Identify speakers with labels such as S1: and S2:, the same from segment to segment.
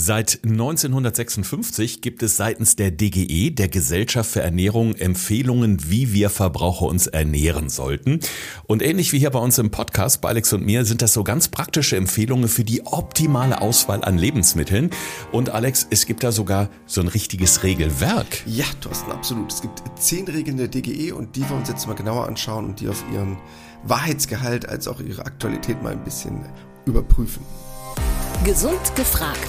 S1: Seit 1956 gibt es seitens der DGE, der Gesellschaft für Ernährung, Empfehlungen, wie wir Verbraucher uns ernähren sollten. Und ähnlich wie hier bei uns im Podcast, bei Alex und mir, sind das so ganz praktische Empfehlungen für die optimale Auswahl an Lebensmitteln. Und Alex, es gibt da sogar so ein richtiges Regelwerk.
S2: Ja, Thorsten, absolut. Es gibt zehn Regeln der DGE und die wir uns jetzt mal genauer anschauen und die auf ihren Wahrheitsgehalt als auch ihre Aktualität mal ein bisschen überprüfen.
S3: Gesund gefragt.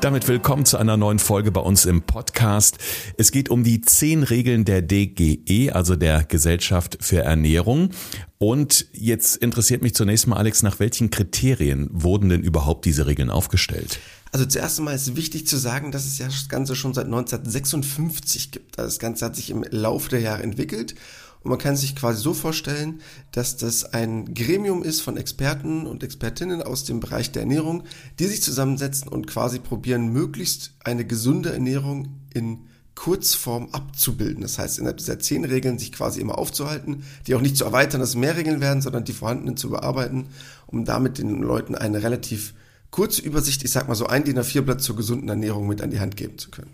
S1: Damit willkommen zu einer neuen Folge bei uns im Podcast. Es geht um die zehn Regeln der DGE, also der Gesellschaft für Ernährung. Und jetzt interessiert mich zunächst mal, Alex, nach welchen Kriterien wurden denn überhaupt diese Regeln aufgestellt?
S2: Also zuerst einmal ist wichtig zu sagen, dass es ja das Ganze schon seit 1956 gibt. Also das Ganze hat sich im Laufe der Jahre entwickelt und man kann sich quasi so vorstellen, dass das ein Gremium ist von Experten und Expertinnen aus dem Bereich der Ernährung, die sich zusammensetzen und quasi probieren, möglichst eine gesunde Ernährung in Kurzform abzubilden. Das heißt, innerhalb dieser zehn Regeln sich quasi immer aufzuhalten, die auch nicht zu erweitern, dass mehr Regeln werden, sondern die vorhandenen zu bearbeiten, um damit den Leuten eine relativ kurze Übersicht, ich sag mal so ein DIN A4-Blatt zur gesunden Ernährung mit an die Hand geben zu können.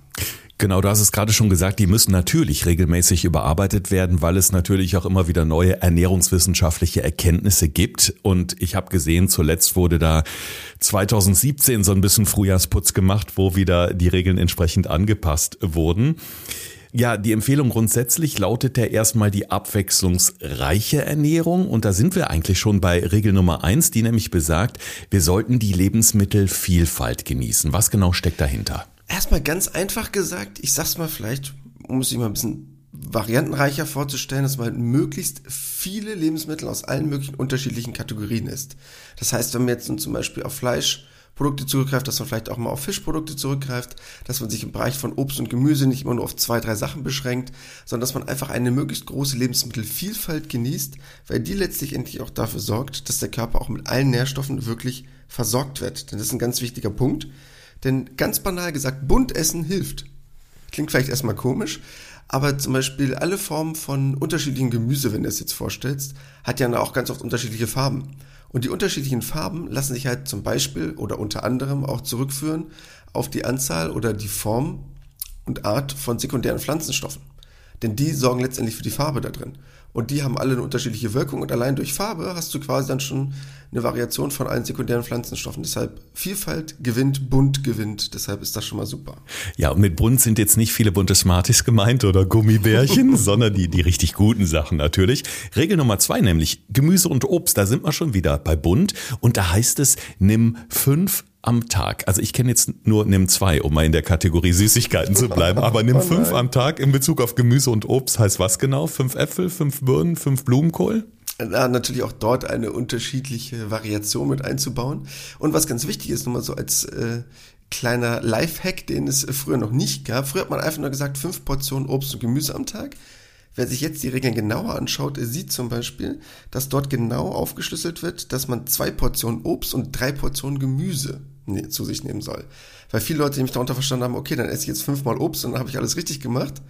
S1: Genau, du hast es gerade schon gesagt, die müssen natürlich regelmäßig überarbeitet werden, weil es natürlich auch immer wieder neue ernährungswissenschaftliche Erkenntnisse gibt. Und ich habe gesehen, zuletzt wurde da 2017 so ein bisschen Frühjahrsputz gemacht, wo wieder die Regeln entsprechend angepasst wurden. Ja, die Empfehlung grundsätzlich lautet ja erstmal die abwechslungsreiche Ernährung. Und da sind wir eigentlich schon bei Regel Nummer eins, die nämlich besagt, wir sollten die Lebensmittelvielfalt genießen. Was genau steckt dahinter?
S2: Erstmal ganz einfach gesagt, ich sag's mal vielleicht, um es immer ein bisschen variantenreicher vorzustellen, dass man halt möglichst viele Lebensmittel aus allen möglichen unterschiedlichen Kategorien isst. Das heißt, wenn man jetzt zum Beispiel auf Fleisch Produkte zurückgreift, dass man vielleicht auch mal auf Fischprodukte zurückgreift, dass man sich im Bereich von Obst und Gemüse nicht immer nur auf zwei, drei Sachen beschränkt, sondern dass man einfach eine möglichst große Lebensmittelvielfalt genießt, weil die letztlich endlich auch dafür sorgt, dass der Körper auch mit allen Nährstoffen wirklich versorgt wird. Denn das ist ein ganz wichtiger Punkt. Denn ganz banal gesagt, bunt essen hilft. Klingt vielleicht erstmal komisch, aber zum Beispiel alle Formen von unterschiedlichen Gemüse, wenn du es jetzt vorstellst, hat ja auch ganz oft unterschiedliche Farben. Und die unterschiedlichen Farben lassen sich halt zum Beispiel oder unter anderem auch zurückführen auf die Anzahl oder die Form und Art von sekundären Pflanzenstoffen. Denn die sorgen letztendlich für die Farbe da drin. Und die haben alle eine unterschiedliche Wirkung und allein durch Farbe hast du quasi dann schon eine Variation von allen sekundären Pflanzenstoffen. Deshalb Vielfalt gewinnt, bunt gewinnt. Deshalb ist das schon mal super.
S1: Ja, und mit bunt sind jetzt nicht viele bunte Smarties gemeint oder Gummibärchen, sondern die, die richtig guten Sachen natürlich. Regel Nummer zwei nämlich Gemüse und Obst. Da sind wir schon wieder bei bunt. Und da heißt es, nimm fünf am Tag. Also ich kenne jetzt nur nimm zwei, um mal in der Kategorie Süßigkeiten zu bleiben, aber nimm oh fünf am Tag in Bezug auf Gemüse und Obst heißt was genau? Fünf Äpfel, fünf Birnen, fünf Blumenkohl?
S2: Ja, natürlich auch dort eine unterschiedliche Variation mit einzubauen. Und was ganz wichtig ist, nur mal so als äh, kleiner Lifehack, den es früher noch nicht gab. Früher hat man einfach nur gesagt, fünf Portionen Obst und Gemüse am Tag. Wer sich jetzt die Regeln genauer anschaut, sieht zum Beispiel, dass dort genau aufgeschlüsselt wird, dass man zwei Portionen Obst und drei Portionen Gemüse zu sich nehmen soll. Weil viele Leute nämlich darunter verstanden haben, okay, dann esse ich jetzt fünfmal Obst und dann habe ich alles richtig gemacht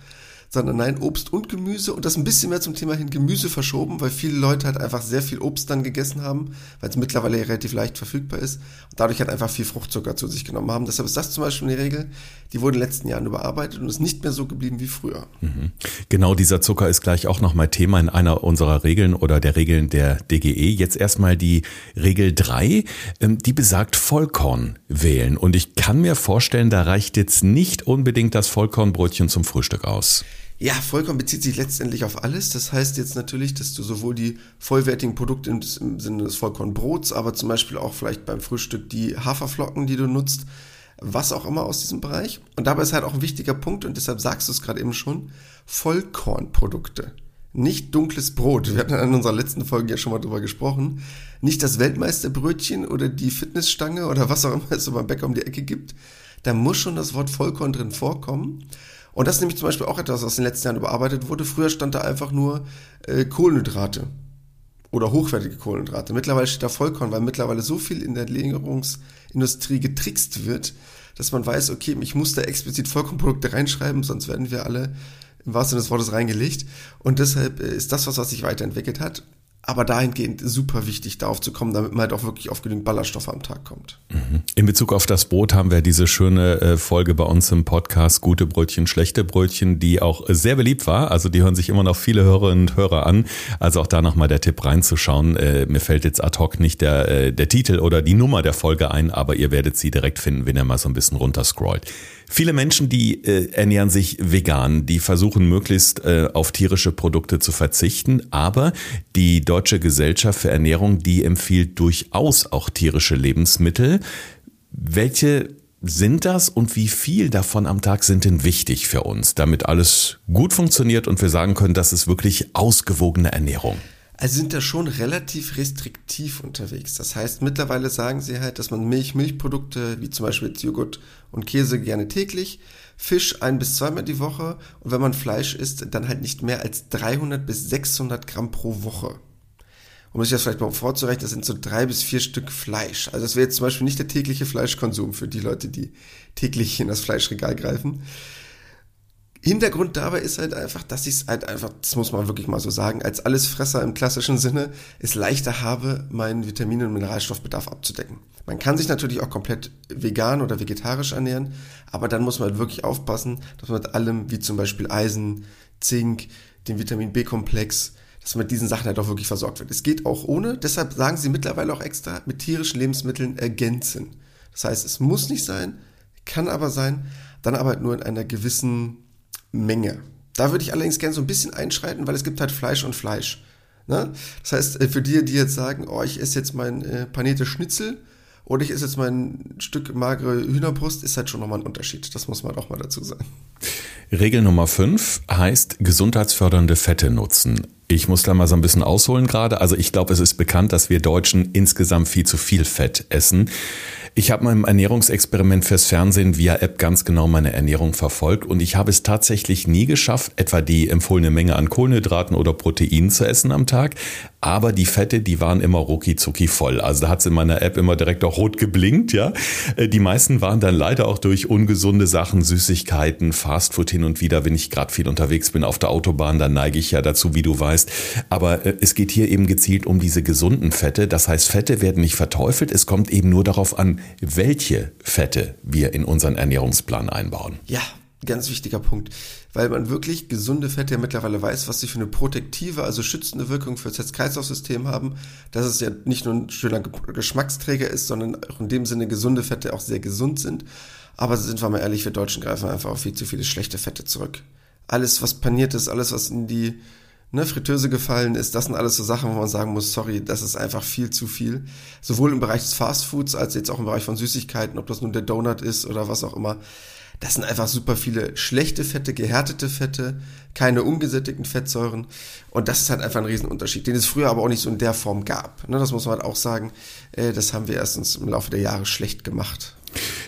S2: sondern nein, Obst und Gemüse und das ein bisschen mehr zum Thema hin Gemüse verschoben, weil viele Leute halt einfach sehr viel Obst dann gegessen haben, weil es mittlerweile relativ leicht verfügbar ist und dadurch halt einfach viel Fruchtzucker zu sich genommen haben. Deshalb ist das zum Beispiel eine Regel, die wurde in den letzten Jahren überarbeitet und ist nicht mehr so geblieben wie früher.
S1: Mhm. Genau dieser Zucker ist gleich auch nochmal Thema in einer unserer Regeln oder der Regeln der DGE. Jetzt erstmal die Regel 3, ähm, die besagt Vollkorn wählen. Und ich kann mir vorstellen, da reicht jetzt nicht unbedingt das Vollkornbrötchen zum Frühstück aus.
S2: Ja, Vollkorn bezieht sich letztendlich auf alles. Das heißt jetzt natürlich, dass du sowohl die vollwertigen Produkte im, Sinne des Vollkornbrots, aber zum Beispiel auch vielleicht beim Frühstück die Haferflocken, die du nutzt, was auch immer aus diesem Bereich. Und dabei ist halt auch ein wichtiger Punkt und deshalb sagst du es gerade eben schon, Vollkornprodukte. Nicht dunkles Brot. Wir hatten in unserer letzten Folge ja schon mal drüber gesprochen. Nicht das Weltmeisterbrötchen oder die Fitnessstange oder was auch immer es so beim Bäcker um die Ecke gibt. Da muss schon das Wort Vollkorn drin vorkommen. Und das ist nämlich zum Beispiel auch etwas, was in den letzten Jahren überarbeitet wurde. Früher stand da einfach nur äh, Kohlenhydrate oder hochwertige Kohlenhydrate. Mittlerweile steht da Vollkorn, weil mittlerweile so viel in der Ernährungsindustrie getrickst wird, dass man weiß, okay, ich muss da explizit Vollkornprodukte reinschreiben, sonst werden wir alle im wahrsten Sinne des Wortes reingelegt. Und deshalb äh, ist das was, was sich weiterentwickelt hat aber dahingehend super wichtig, darauf zu kommen, damit man halt auch wirklich auf genügend Ballaststoffe am Tag kommt.
S1: Mhm. In Bezug auf das Brot haben wir diese schöne äh, Folge bei uns im Podcast Gute Brötchen, schlechte Brötchen, die auch sehr beliebt war. Also die hören sich immer noch viele Hörerinnen und Hörer an. Also auch da nochmal der Tipp reinzuschauen. Äh, mir fällt jetzt ad hoc nicht der, äh, der Titel oder die Nummer der Folge ein, aber ihr werdet sie direkt finden, wenn ihr mal so ein bisschen runterscrollt. Viele Menschen, die äh, ernähren sich vegan, die versuchen möglichst äh, auf tierische Produkte zu verzichten, aber die Deutsche Gesellschaft für Ernährung, die empfiehlt durchaus auch tierische Lebensmittel. Welche sind das und wie viel davon am Tag sind denn wichtig für uns, damit alles gut funktioniert und wir sagen können, das ist wirklich ausgewogene Ernährung?
S2: Also sind da schon relativ restriktiv unterwegs. Das heißt, mittlerweile sagen sie halt, dass man Milch, Milchprodukte wie zum Beispiel Joghurt und Käse gerne täglich, Fisch ein bis zweimal die Woche und wenn man Fleisch isst, dann halt nicht mehr als 300 bis 600 Gramm pro Woche. Um sich das vielleicht mal vorzurechnen, das sind so drei bis vier Stück Fleisch. Also das wäre jetzt zum Beispiel nicht der tägliche Fleischkonsum für die Leute, die täglich in das Fleischregal greifen. Hintergrund dabei ist halt einfach, dass ich es halt einfach, das muss man wirklich mal so sagen, als Allesfresser im klassischen Sinne es leichter habe, meinen Vitamin- und Mineralstoffbedarf abzudecken. Man kann sich natürlich auch komplett vegan oder vegetarisch ernähren, aber dann muss man halt wirklich aufpassen, dass man mit allem, wie zum Beispiel Eisen, Zink, dem Vitamin B-Komplex, dass man mit diesen Sachen halt auch wirklich versorgt wird. Es geht auch ohne, deshalb sagen sie mittlerweile auch extra, mit tierischen Lebensmitteln ergänzen. Das heißt, es muss nicht sein, kann aber sein, dann aber halt nur in einer gewissen Menge. Da würde ich allerdings gerne so ein bisschen einschreiten, weil es gibt halt Fleisch und Fleisch. Ne? Das heißt, äh, für die, die jetzt sagen, oh, ich esse jetzt mein äh, panierte Schnitzel oder ich esse jetzt mein Stück magere Hühnerbrust, ist halt schon nochmal ein Unterschied. Das muss man auch mal dazu sagen.
S1: Regel Nummer 5 heißt gesundheitsfördernde Fette nutzen. Ich muss da mal so ein bisschen ausholen gerade. Also ich glaube, es ist bekannt, dass wir Deutschen insgesamt viel zu viel Fett essen. Ich habe meinem Ernährungsexperiment fürs Fernsehen via App ganz genau meine Ernährung verfolgt und ich habe es tatsächlich nie geschafft, etwa die empfohlene Menge an Kohlenhydraten oder Proteinen zu essen am Tag. Aber die Fette, die waren immer rucki zucki voll. Also da hat es in meiner App immer direkt auch rot geblinkt, ja. Äh, die meisten waren dann leider auch durch ungesunde Sachen, Süßigkeiten, Fastfood hin und wieder, wenn ich gerade viel unterwegs bin auf der Autobahn, dann neige ich ja dazu, wie du weißt. Aber äh, es geht hier eben gezielt um diese gesunden Fette. Das heißt, Fette werden nicht verteufelt. Es kommt eben nur darauf an, welche Fette wir in unseren Ernährungsplan einbauen.
S2: Ja, ganz wichtiger Punkt, weil man wirklich gesunde Fette ja mittlerweile weiß, was sie für eine protektive, also schützende Wirkung für das Herz-Kreislauf-System haben, dass es ja nicht nur ein schöner Geschmacksträger ist, sondern auch in dem Sinne gesunde Fette auch sehr gesund sind. Aber sind wir mal ehrlich, wir Deutschen greifen einfach auf viel zu viele schlechte Fette zurück. Alles, was paniert ist, alles, was in die ne, Fritteuse gefallen ist, das sind alles so Sachen, wo man sagen muss, sorry, das ist einfach viel zu viel. Sowohl im Bereich des Fastfoods als jetzt auch im Bereich von Süßigkeiten, ob das nun der Donut ist oder was auch immer. Das sind einfach super viele schlechte Fette, gehärtete Fette, keine ungesättigten Fettsäuren. Und das ist halt einfach ein Riesenunterschied, den es früher aber auch nicht so in der Form gab. Ne, das muss man halt auch sagen. Äh, das haben wir erstens im Laufe der Jahre schlecht gemacht.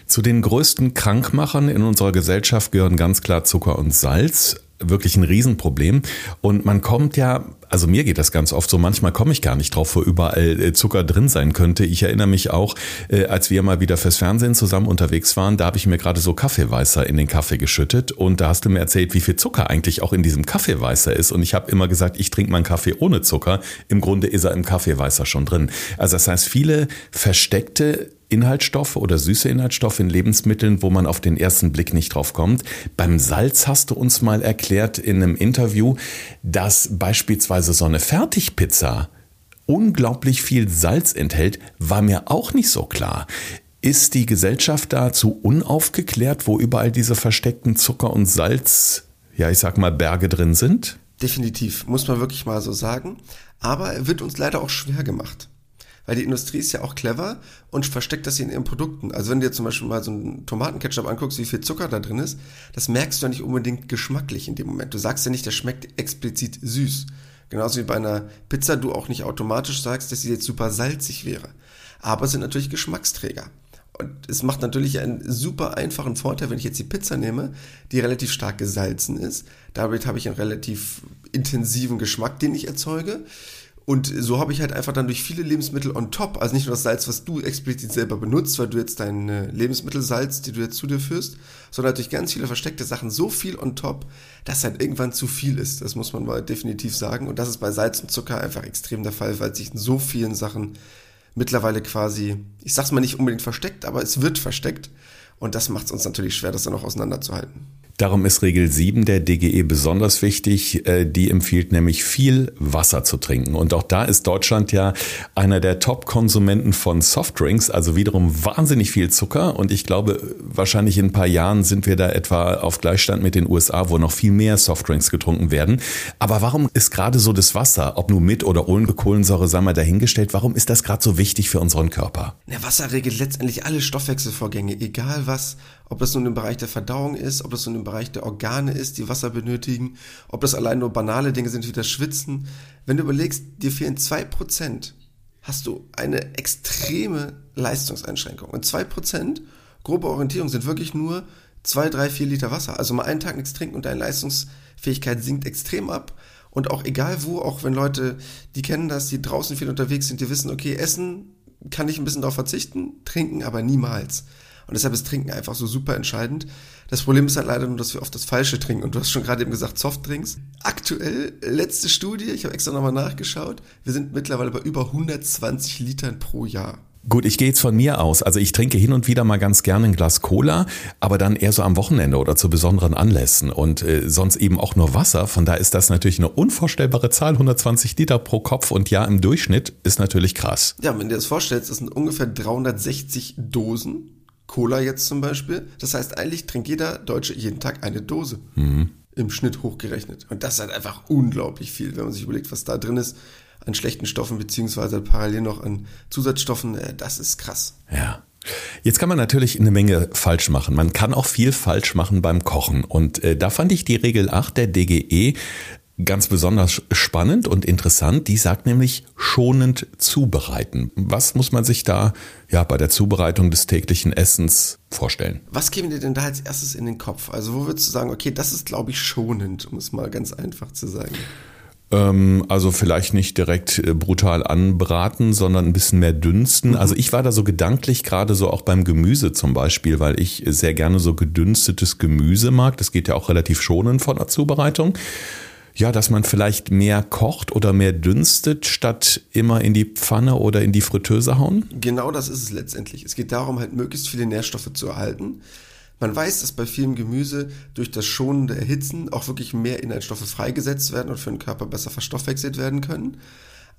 S1: Zu den größten Krankmachern in unserer Gesellschaft gehören ganz klar Zucker und Salz wirklich ein Riesenproblem. Und man kommt ja, also mir geht das ganz oft so, manchmal komme ich gar nicht drauf, wo überall äh, Zucker drin sein könnte. Ich erinnere mich auch, äh, als wir mal wieder fürs Fernsehen zusammen unterwegs waren, da habe ich mir gerade so Kaffeeweißer in den Kaffee geschüttet und da hast du mir erzählt, wie viel Zucker eigentlich auch in diesem Kaffeeweißer ist. Und ich habe immer gesagt, ich trinke meinen Kaffee ohne Zucker. Im Grunde ist er im Kaffeeweißer schon drin. Also das heißt, viele versteckte Inhaltsstoffe oder süße Inhaltsstoffe in Lebensmitteln, wo man auf den ersten Blick nicht drauf kommt. Beim Salz hast du uns mal erklärt in einem Interview, dass beispielsweise so eine Fertigpizza unglaublich viel Salz enthält, war mir auch nicht so klar. Ist die Gesellschaft dazu unaufgeklärt, wo überall diese versteckten Zucker und Salz, ja, ich sag mal, Berge drin sind?
S2: Definitiv, muss man wirklich mal so sagen. Aber er wird uns leider auch schwer gemacht weil die Industrie ist ja auch clever und versteckt das in ihren Produkten. Also wenn du dir zum Beispiel mal so einen Tomatenketchup anguckst, wie viel Zucker da drin ist, das merkst du ja nicht unbedingt geschmacklich in dem Moment. Du sagst ja nicht, der schmeckt explizit süß. Genauso wie bei einer Pizza du auch nicht automatisch sagst, dass sie jetzt super salzig wäre. Aber es sind natürlich Geschmacksträger. Und es macht natürlich einen super einfachen Vorteil, wenn ich jetzt die Pizza nehme, die relativ stark gesalzen ist. Damit habe ich einen relativ intensiven Geschmack, den ich erzeuge. Und so habe ich halt einfach dann durch viele Lebensmittel on top, also nicht nur das Salz, was du explizit selber benutzt, weil du jetzt deine Lebensmittel salzt, die du jetzt zu dir führst, sondern durch ganz viele versteckte Sachen so viel on top, dass halt irgendwann zu viel ist. Das muss man mal definitiv sagen. Und das ist bei Salz und Zucker einfach extrem der Fall, weil sich in so vielen Sachen mittlerweile quasi, ich sag's mal nicht unbedingt versteckt, aber es wird versteckt. Und das macht es uns natürlich schwer, das dann auch auseinanderzuhalten.
S1: Darum ist Regel 7 der DGE besonders wichtig. Äh, die empfiehlt nämlich viel Wasser zu trinken. Und auch da ist Deutschland ja einer der Top-Konsumenten von Softdrinks, also wiederum wahnsinnig viel Zucker. Und ich glaube, wahrscheinlich in ein paar Jahren sind wir da etwa auf Gleichstand mit den USA, wo noch viel mehr Softdrinks getrunken werden. Aber warum ist gerade so das Wasser, ob nur mit oder ohne Kohlensäure, sagen wir dahingestellt, warum ist das gerade so wichtig für unseren Körper?
S2: Ja, Wasser regelt letztendlich alle Stoffwechselvorgänge, egal was ob das nun im Bereich der Verdauung ist, ob das nun im Bereich der Organe ist, die Wasser benötigen, ob das allein nur banale Dinge sind wie das Schwitzen. Wenn du überlegst, dir fehlen zwei Prozent, hast du eine extreme Leistungseinschränkung. Und zwei Prozent, grobe Orientierung, sind wirklich nur zwei, drei, vier Liter Wasser. Also mal einen Tag nichts trinken und deine Leistungsfähigkeit sinkt extrem ab. Und auch egal wo, auch wenn Leute, die kennen das, die draußen viel unterwegs sind, die wissen, okay, Essen kann ich ein bisschen darauf verzichten, trinken aber niemals. Und deshalb ist Trinken einfach so super entscheidend. Das Problem ist halt leider nur, dass wir oft das Falsche trinken. Und du hast schon gerade eben gesagt, Softdrinks. Aktuell, letzte Studie, ich habe extra nochmal nachgeschaut, wir sind mittlerweile bei über 120 Litern pro Jahr.
S1: Gut, ich gehe jetzt von mir aus. Also ich trinke hin und wieder mal ganz gerne ein Glas Cola, aber dann eher so am Wochenende oder zu besonderen Anlässen und äh, sonst eben auch nur Wasser. Von da ist das natürlich eine unvorstellbare Zahl, 120 Liter pro Kopf und ja, im Durchschnitt ist natürlich krass.
S2: Ja, wenn du dir das vorstellst, das sind ungefähr 360 Dosen Cola jetzt zum Beispiel. Das heißt, eigentlich trinkt jeder Deutsche jeden Tag eine Dose. Mhm. Im Schnitt hochgerechnet. Und das ist halt einfach unglaublich viel, wenn man sich überlegt, was da drin ist an schlechten Stoffen, beziehungsweise parallel noch an Zusatzstoffen. Äh, das ist krass.
S1: Ja. Jetzt kann man natürlich eine Menge falsch machen. Man kann auch viel falsch machen beim Kochen. Und äh, da fand ich die Regel 8 der DGE ganz besonders spannend und interessant. Die sagt nämlich schonend zubereiten. Was muss man sich da ja bei der Zubereitung des täglichen Essens vorstellen?
S2: Was käme dir denn da als erstes in den Kopf? Also wo würdest du sagen, okay, das ist glaube ich schonend, um es mal ganz einfach zu sagen?
S1: Ähm, also vielleicht nicht direkt äh, brutal anbraten, sondern ein bisschen mehr dünsten. Mhm. Also ich war da so gedanklich, gerade so auch beim Gemüse zum Beispiel, weil ich sehr gerne so gedünstetes Gemüse mag. Das geht ja auch relativ schonend von der Zubereitung ja, dass man vielleicht mehr kocht oder mehr dünstet, statt immer in die Pfanne oder in die Fritteuse hauen?
S2: Genau das ist es letztendlich. Es geht darum, halt möglichst viele Nährstoffe zu erhalten. Man weiß, dass bei vielem Gemüse durch das schonende Erhitzen auch wirklich mehr Inhaltsstoffe freigesetzt werden und für den Körper besser verstoffwechselt werden können.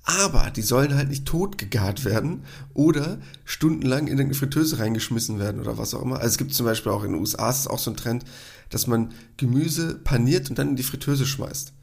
S2: Aber die sollen halt nicht tot gegart werden oder stundenlang in eine Fritteuse reingeschmissen werden oder was auch immer. Also es gibt zum Beispiel auch in den USA ist auch so ein Trend, dass man Gemüse paniert und dann in die Fritteuse schmeißt.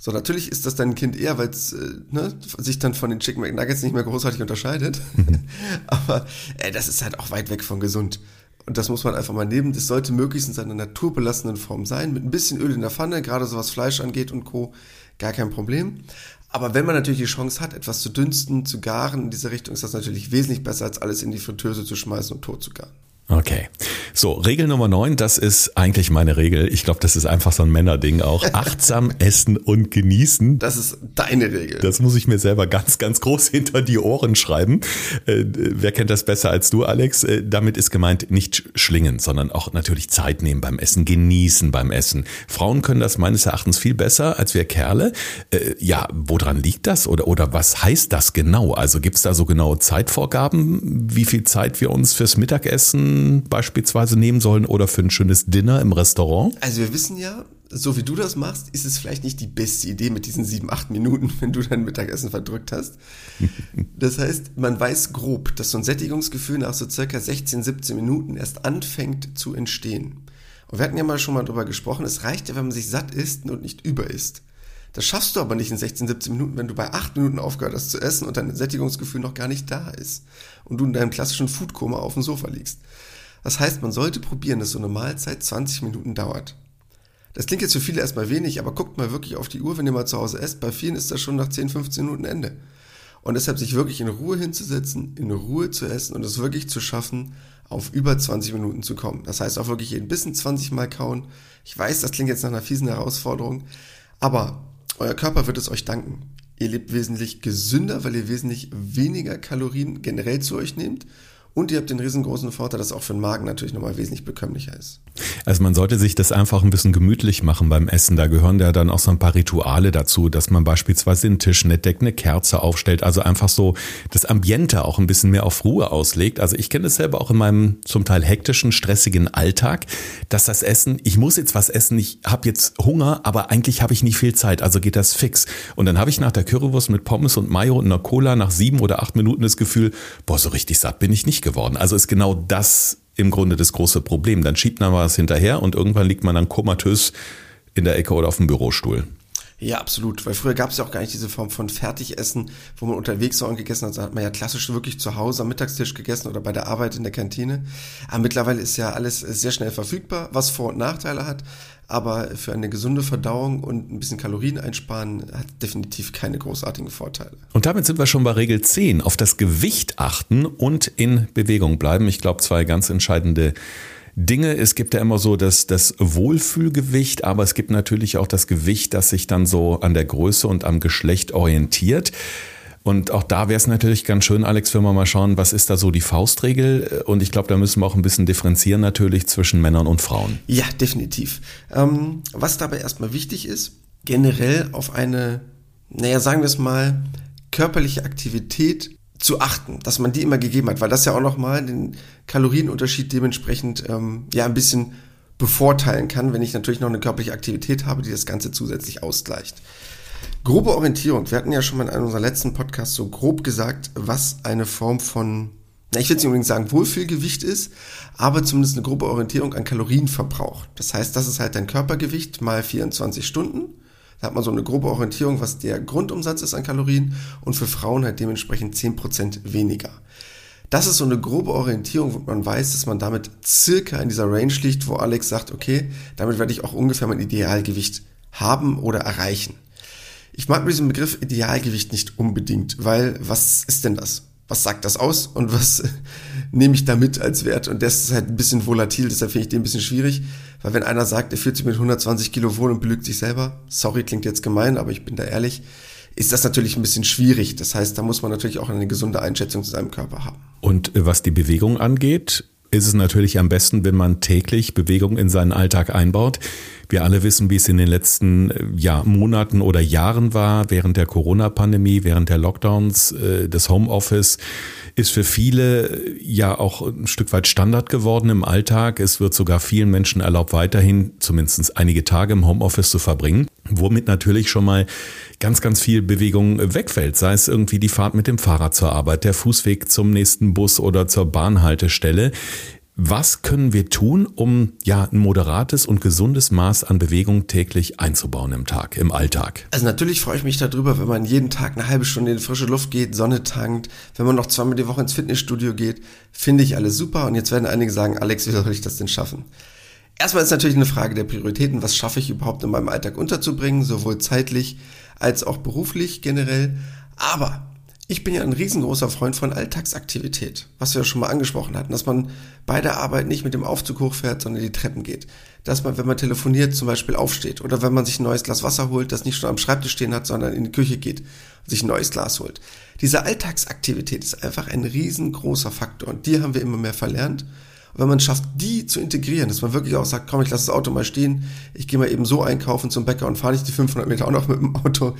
S2: So, natürlich ist das dein Kind eher, weil es äh, ne, sich dann von den Chicken McNuggets nicht mehr großartig unterscheidet. Aber äh, das ist halt auch weit weg von gesund. Und das muss man einfach mal nehmen. Das sollte möglichst in seiner naturbelassenen Form sein. Mit ein bisschen Öl in der Pfanne, gerade so was Fleisch angeht und Co. Gar kein Problem. Aber wenn man natürlich die Chance hat, etwas zu dünsten, zu garen in diese Richtung, ist das natürlich wesentlich besser, als alles in die Fritteuse zu schmeißen und tot zu garen.
S1: Okay. So, Regel Nummer neun, das ist eigentlich meine Regel. Ich glaube, das ist einfach so ein Männerding auch. Achtsam essen und genießen.
S2: Das ist deine Regel.
S1: Das muss ich mir selber ganz, ganz groß hinter die Ohren schreiben. Äh, wer kennt das besser als du, Alex? Äh, damit ist gemeint nicht schlingen, sondern auch natürlich Zeit nehmen beim Essen, genießen beim Essen. Frauen können das meines Erachtens viel besser als wir Kerle. Äh, ja, woran liegt das? Oder, oder was heißt das genau? Also gibt es da so genaue Zeitvorgaben, wie viel Zeit wir uns fürs Mittagessen beispielsweise nehmen sollen oder für ein schönes Dinner im Restaurant?
S2: Also wir wissen ja, so wie du das machst, ist es vielleicht nicht die beste Idee mit diesen sieben, acht Minuten, wenn du dein Mittagessen verdrückt hast. Das heißt, man weiß grob, dass so ein Sättigungsgefühl nach so circa 16, 17 Minuten erst anfängt zu entstehen. Und wir hatten ja mal schon mal drüber gesprochen, es reicht ja, wenn man sich satt isst und nicht über isst. Das schaffst du aber nicht in 16, 17 Minuten, wenn du bei 8 Minuten aufgehört hast zu essen und dein Sättigungsgefühl noch gar nicht da ist und du in deinem klassischen Foodkoma auf dem Sofa liegst. Das heißt, man sollte probieren, dass so eine Mahlzeit 20 Minuten dauert. Das klingt jetzt für viele erstmal wenig, aber guckt mal wirklich auf die Uhr, wenn ihr mal zu Hause esst. Bei vielen ist das schon nach 10, 15 Minuten Ende. Und deshalb sich wirklich in Ruhe hinzusetzen, in Ruhe zu essen und es wirklich zu schaffen, auf über 20 Minuten zu kommen. Das heißt auch wirklich jeden Bissen 20 Mal kauen. Ich weiß, das klingt jetzt nach einer fiesen Herausforderung, aber euer Körper wird es euch danken. ihr lebt wesentlich gesünder, weil ihr wesentlich weniger Kalorien generell zu euch nehmt und ihr habt den riesengroßen Vorteil, dass auch für den Magen natürlich nochmal wesentlich bekömmlicher ist.
S1: Also man sollte sich das einfach ein bisschen gemütlich machen beim Essen. Da gehören ja dann auch so ein paar Rituale dazu, dass man beispielsweise den Tisch nett deckt, eine Kerze aufstellt. Also einfach so das Ambiente auch ein bisschen mehr auf Ruhe auslegt. Also ich kenne das selber auch in meinem zum Teil hektischen, stressigen Alltag, dass das Essen, ich muss jetzt was essen, ich habe jetzt Hunger, aber eigentlich habe ich nicht viel Zeit, also geht das fix. Und dann habe ich nach der Currywurst mit Pommes und Mayo und einer Cola nach sieben oder acht Minuten das Gefühl, boah, so richtig satt bin ich nicht geworden. Also ist genau das im Grunde das große Problem. Dann schiebt man was hinterher und irgendwann liegt man dann komatös in der Ecke oder auf dem Bürostuhl.
S2: Ja, absolut. Weil früher gab es ja auch gar nicht diese Form von Fertigessen, wo man unterwegs war und gegessen hat. Da hat man ja klassisch wirklich zu Hause am Mittagstisch gegessen oder bei der Arbeit in der Kantine. Aber mittlerweile ist ja alles sehr schnell verfügbar, was Vor- und Nachteile hat. Aber für eine gesunde Verdauung und ein bisschen Kalorien einsparen hat definitiv keine großartigen Vorteile.
S1: Und damit sind wir schon bei Regel 10. Auf das Gewicht achten und in Bewegung bleiben. Ich glaube, zwei ganz entscheidende Dinge. Es gibt ja immer so das, das Wohlfühlgewicht, aber es gibt natürlich auch das Gewicht, das sich dann so an der Größe und am Geschlecht orientiert. Und auch da wäre es natürlich ganz schön, Alex, wenn wir mal schauen, was ist da so die Faustregel? Und ich glaube, da müssen wir auch ein bisschen differenzieren natürlich zwischen Männern und Frauen.
S2: Ja, definitiv. Ähm, was dabei erstmal wichtig ist, generell auf eine, naja, sagen wir es mal, körperliche Aktivität zu achten, dass man die immer gegeben hat, weil das ja auch nochmal den Kalorienunterschied dementsprechend ähm, ja ein bisschen bevorteilen kann, wenn ich natürlich noch eine körperliche Aktivität habe, die das Ganze zusätzlich ausgleicht. Grobe Orientierung. Wir hatten ja schon mal in einem unserer letzten Podcasts so grob gesagt, was eine Form von, na, ich will nicht unbedingt sagen Wohlfühlgewicht ist, aber zumindest eine grobe Orientierung an Kalorienverbrauch. Das heißt, das ist halt dein Körpergewicht mal 24 Stunden da hat man so eine grobe Orientierung, was der Grundumsatz ist an Kalorien und für Frauen halt dementsprechend 10% weniger. Das ist so eine grobe Orientierung, wo man weiß, dass man damit circa in dieser Range liegt, wo Alex sagt, okay, damit werde ich auch ungefähr mein Idealgewicht haben oder erreichen. Ich mag mit diesem Begriff Idealgewicht nicht unbedingt, weil was ist denn das? Was sagt das aus und was nehme ich da mit als Wert? Und das ist halt ein bisschen volatil, deshalb finde ich den ein bisschen schwierig. Weil wenn einer sagt, er fühlt sich mit 120 Kilo wohl und belügt sich selber, sorry, klingt jetzt gemein, aber ich bin da ehrlich, ist das natürlich ein bisschen schwierig. Das heißt, da muss man natürlich auch eine gesunde Einschätzung zu seinem Körper haben.
S1: Und äh, was die Bewegung angeht, ist es natürlich am besten, wenn man täglich Bewegung in seinen Alltag einbaut. Wir alle wissen, wie es in den letzten äh, ja, Monaten oder Jahren war, während der Corona-Pandemie, während der Lockdowns, äh, des Homeoffice ist für viele ja auch ein Stück weit Standard geworden im Alltag. Es wird sogar vielen Menschen erlaubt, weiterhin zumindest einige Tage im Homeoffice zu verbringen, womit natürlich schon mal ganz, ganz viel Bewegung wegfällt. Sei es irgendwie die Fahrt mit dem Fahrrad zur Arbeit, der Fußweg zum nächsten Bus oder zur Bahnhaltestelle. Was können wir tun, um ja ein moderates und gesundes Maß an Bewegung täglich einzubauen im Tag, im Alltag?
S2: Also natürlich freue ich mich darüber, wenn man jeden Tag eine halbe Stunde in frische Luft geht, Sonne tankt, wenn man noch zweimal die Woche ins Fitnessstudio geht, finde ich alles super. Und jetzt werden einige sagen, Alex, wie soll ich das denn schaffen? Erstmal ist natürlich eine Frage der Prioritäten. Was schaffe ich überhaupt in meinem Alltag unterzubringen, sowohl zeitlich als auch beruflich generell? Aber ich bin ja ein riesengroßer Freund von Alltagsaktivität, was wir ja schon mal angesprochen hatten, dass man bei der Arbeit nicht mit dem Aufzug hochfährt, sondern die Treppen geht. Dass man, wenn man telefoniert, zum Beispiel aufsteht oder wenn man sich ein neues Glas Wasser holt, das nicht schon am Schreibtisch stehen hat, sondern in die Küche geht und sich ein neues Glas holt. Diese Alltagsaktivität ist einfach ein riesengroßer Faktor und die haben wir immer mehr verlernt. Wenn man schafft, die zu integrieren, dass man wirklich auch sagt, komm, ich lasse das Auto mal stehen, ich gehe mal eben so einkaufen zum Bäcker und fahre nicht die 500 Meter auch noch mit dem Auto,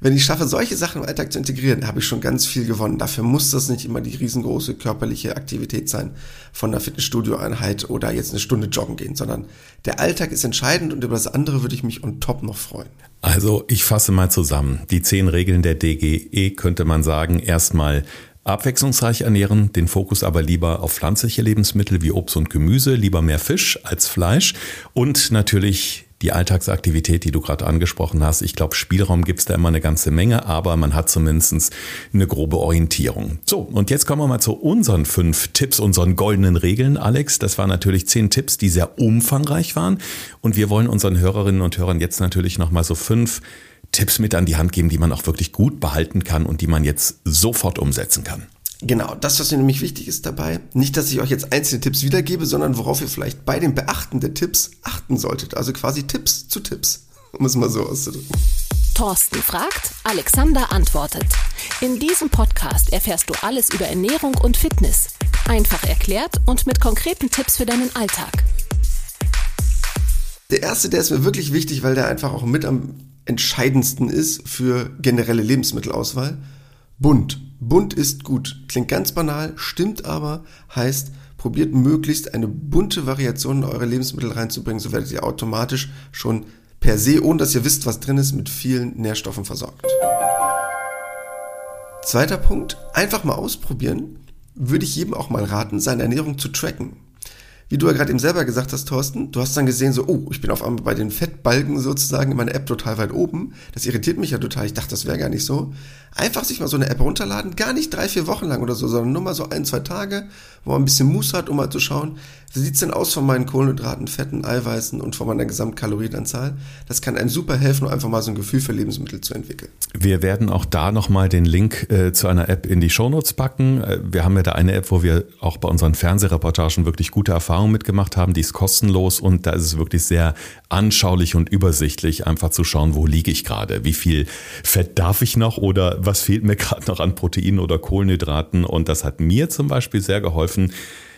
S2: wenn ich schaffe, solche Sachen im Alltag zu integrieren, habe ich schon ganz viel gewonnen. Dafür muss das nicht immer die riesengroße körperliche Aktivität sein von einer Fitnessstudio-Einheit oder jetzt eine Stunde joggen gehen, sondern der Alltag ist entscheidend und über das andere würde ich mich on top noch freuen.
S1: Also ich fasse mal zusammen. Die zehn Regeln der DGE könnte man sagen, erstmal abwechslungsreich ernähren, den Fokus aber lieber auf pflanzliche Lebensmittel wie Obst und Gemüse, lieber mehr Fisch als Fleisch und natürlich die Alltagsaktivität, die du gerade angesprochen hast. Ich glaube, Spielraum gibt es da immer eine ganze Menge, aber man hat zumindest eine grobe Orientierung. So, und jetzt kommen wir mal zu unseren fünf Tipps, unseren goldenen Regeln, Alex. Das waren natürlich zehn Tipps, die sehr umfangreich waren. Und wir wollen unseren Hörerinnen und Hörern jetzt natürlich nochmal so fünf Tipps mit an die Hand geben, die man auch wirklich gut behalten kann und die man jetzt sofort umsetzen kann.
S2: Genau, das, was mir nämlich wichtig ist dabei, nicht, dass ich euch jetzt einzelne Tipps wiedergebe, sondern worauf ihr vielleicht bei dem Beachten der Tipps achten solltet. Also quasi Tipps zu Tipps, um es mal so auszudrücken.
S3: Thorsten fragt, Alexander antwortet. In diesem Podcast erfährst du alles über Ernährung und Fitness. Einfach erklärt und mit konkreten Tipps für deinen Alltag.
S2: Der erste, der ist mir wirklich wichtig, weil der einfach auch mit am entscheidendsten ist für generelle Lebensmittelauswahl. Bunt. Bunt ist gut. Klingt ganz banal, stimmt aber, heißt, probiert möglichst eine bunte Variation in eure Lebensmittel reinzubringen, so werdet ihr automatisch schon per se, ohne dass ihr wisst, was drin ist, mit vielen Nährstoffen versorgt. Zweiter Punkt, einfach mal ausprobieren, würde ich jedem auch mal raten, seine Ernährung zu tracken wie du ja gerade eben selber gesagt hast, Thorsten, du hast dann gesehen, so, oh, ich bin auf einmal bei den Fettbalken sozusagen in meiner App total weit oben. Das irritiert mich ja total. Ich dachte, das wäre gar nicht so. Einfach sich mal so eine App runterladen, gar nicht drei, vier Wochen lang oder so, sondern nur mal so ein, zwei Tage, wo man ein bisschen Muße hat, um mal zu schauen, wie sieht's denn aus von meinen Kohlenhydraten, Fetten, Eiweißen und von meiner Gesamtkalorienanzahl. Das kann einem super helfen, um einfach mal so ein Gefühl für Lebensmittel zu entwickeln.
S1: Wir werden auch da nochmal den Link äh, zu einer App in die Shownotes packen. Äh, wir haben ja da eine App, wo wir auch bei unseren Fernsehreportagen wirklich gute Erfahrungen mitgemacht haben. Die ist kostenlos und da ist es wirklich sehr anschaulich und übersichtlich, einfach zu schauen, wo liege ich gerade, wie viel Fett darf ich noch oder was fehlt mir gerade noch an Proteinen oder Kohlenhydraten. Und das hat mir zum Beispiel sehr geholfen,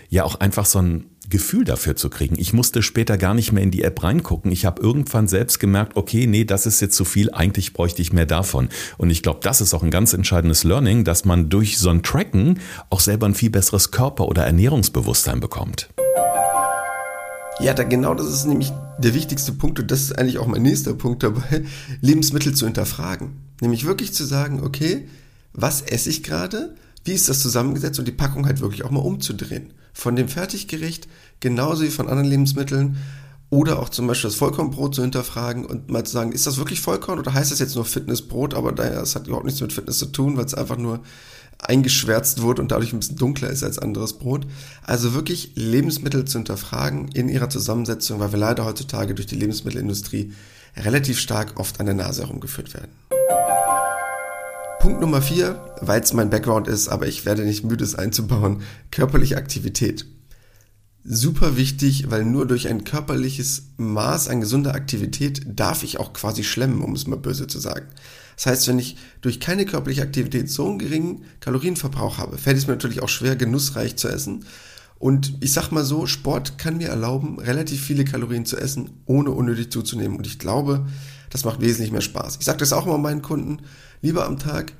S1: ja auch einfach so ein Gefühl dafür zu kriegen. Ich musste später gar nicht mehr in die App reingucken. Ich habe irgendwann selbst gemerkt, okay, nee, das ist jetzt zu viel, eigentlich bräuchte ich mehr davon. Und ich glaube, das ist auch ein ganz entscheidendes Learning, dass man durch so ein Tracken auch selber ein viel besseres Körper- oder Ernährungsbewusstsein bekommt.
S2: Ja, da genau das ist nämlich der wichtigste Punkt und das ist eigentlich auch mein nächster Punkt dabei, Lebensmittel zu hinterfragen. Nämlich wirklich zu sagen, okay, was esse ich gerade? Wie ist das zusammengesetzt und die Packung halt wirklich auch mal umzudrehen? von dem Fertiggericht genauso wie von anderen Lebensmitteln oder auch zum Beispiel das Vollkornbrot zu hinterfragen und mal zu sagen, ist das wirklich Vollkorn oder heißt das jetzt nur Fitnessbrot, aber das hat überhaupt nichts mit Fitness zu tun, weil es einfach nur eingeschwärzt wurde und dadurch ein bisschen dunkler ist als anderes Brot. Also wirklich Lebensmittel zu hinterfragen in ihrer Zusammensetzung, weil wir leider heutzutage durch die Lebensmittelindustrie relativ stark oft an der Nase herumgeführt werden. Punkt Nummer vier, weil es mein Background ist, aber ich werde nicht müde, es einzubauen, körperliche Aktivität. Super wichtig, weil nur durch ein körperliches Maß an gesunder Aktivität darf ich auch quasi schlemmen, um es mal böse zu sagen. Das heißt, wenn ich durch keine körperliche Aktivität so einen geringen Kalorienverbrauch habe, fällt es mir natürlich auch schwer, genussreich zu essen. Und ich sag mal so, Sport kann mir erlauben, relativ viele Kalorien zu essen, ohne unnötig zuzunehmen. Und ich glaube, das macht wesentlich mehr Spaß. Ich sage das auch immer meinen Kunden lieber am Tag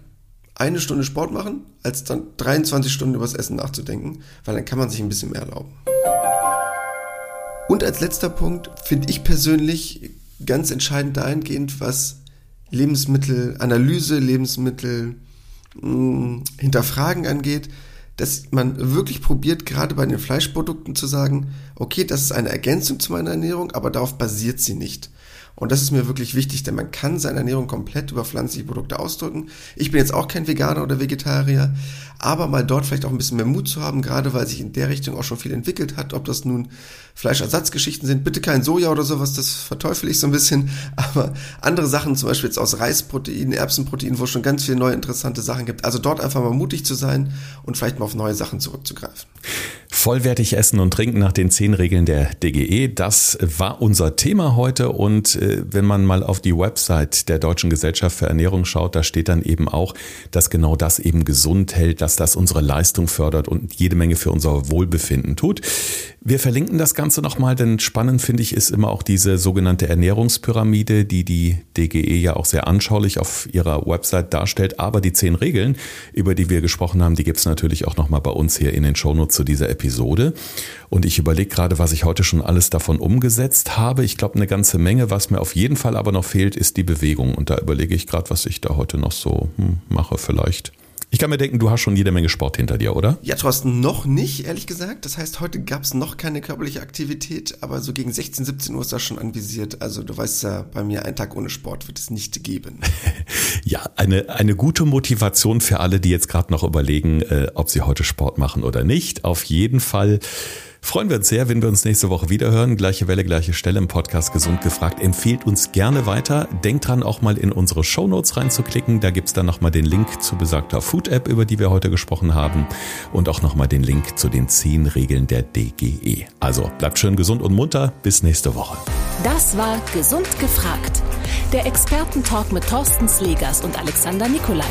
S2: eine Stunde Sport machen, als dann 23 Stunden übers Essen nachzudenken, weil dann kann man sich ein bisschen mehr erlauben. Und als letzter Punkt finde ich persönlich ganz entscheidend dahingehend, was Lebensmittelanalyse, Lebensmittel mh, hm, hinterfragen angeht, dass man wirklich probiert, gerade bei den Fleischprodukten zu sagen, okay, das ist eine Ergänzung zu meiner Ernährung, aber darauf basiert sie nicht. Und das ist mir wirklich wichtig, denn man kann seine Ernährung komplett über pflanzliche Produkte ausdrücken. Ich bin jetzt auch kein Veganer oder Vegetarier, aber mal dort vielleicht auch ein bisschen mehr Mut zu haben, gerade weil sich in der Richtung auch schon viel entwickelt hat, ob das nun Fleischersatzgeschichten sind, bitte kein Soja oder sowas, das verteufel ich so ein bisschen, aber andere Sachen, zum Beispiel jetzt aus Reisproteinen, Erbsenproteinen, wo es schon ganz viele neue interessante Sachen gibt. Also dort einfach mal mutig zu sein und vielleicht mal auf neue Sachen zurückzugreifen.
S1: Vollwertig essen und trinken nach den zehn Regeln der DGE, das war unser Thema heute und äh, wenn man mal auf die Website der Deutschen Gesellschaft für Ernährung schaut, da steht dann eben auch, dass genau das eben gesund hält, dass das unsere Leistung fördert und jede Menge für unser Wohlbefinden tut. Wir verlinken das Ganze nochmal, denn spannend finde ich ist immer auch diese sogenannte Ernährungspyramide, die die DGE ja auch sehr anschaulich auf ihrer Website darstellt. Aber die zehn Regeln, über die wir gesprochen haben, die gibt es natürlich auch nochmal bei uns hier in den Shownotes zu dieser Episode. Und ich überlege gerade, was ich heute schon alles davon umgesetzt habe. Ich glaube, eine ganze Menge. Was mir auf jeden Fall aber noch fehlt, ist die Bewegung. Und da überlege ich gerade, was ich da heute noch so hm, mache vielleicht. Ich kann mir denken, du hast schon jede Menge Sport hinter dir, oder?
S2: Ja, Thorsten, noch nicht, ehrlich gesagt. Das heißt, heute gab es noch keine körperliche Aktivität, aber so gegen 16, 17 Uhr ist das schon anvisiert. Also du weißt ja, bei mir ein Tag ohne Sport wird es nicht geben.
S1: ja, eine, eine gute Motivation für alle, die jetzt gerade noch überlegen, äh, ob sie heute Sport machen oder nicht. Auf jeden Fall Freuen wir uns sehr, wenn wir uns nächste Woche wiederhören. Gleiche Welle, gleiche Stelle im Podcast Gesund gefragt. Empfehlt uns gerne weiter. Denkt dran, auch mal in unsere Shownotes reinzuklicken. Da gibt's dann nochmal den Link zu besagter Food-App, über die wir heute gesprochen haben. Und auch nochmal den Link zu den zehn Regeln der DGE. Also bleibt schön gesund und munter. Bis nächste Woche.
S3: Das war Gesund gefragt. Der Expertentalk mit Thorsten Slegers und Alexander Nikolai.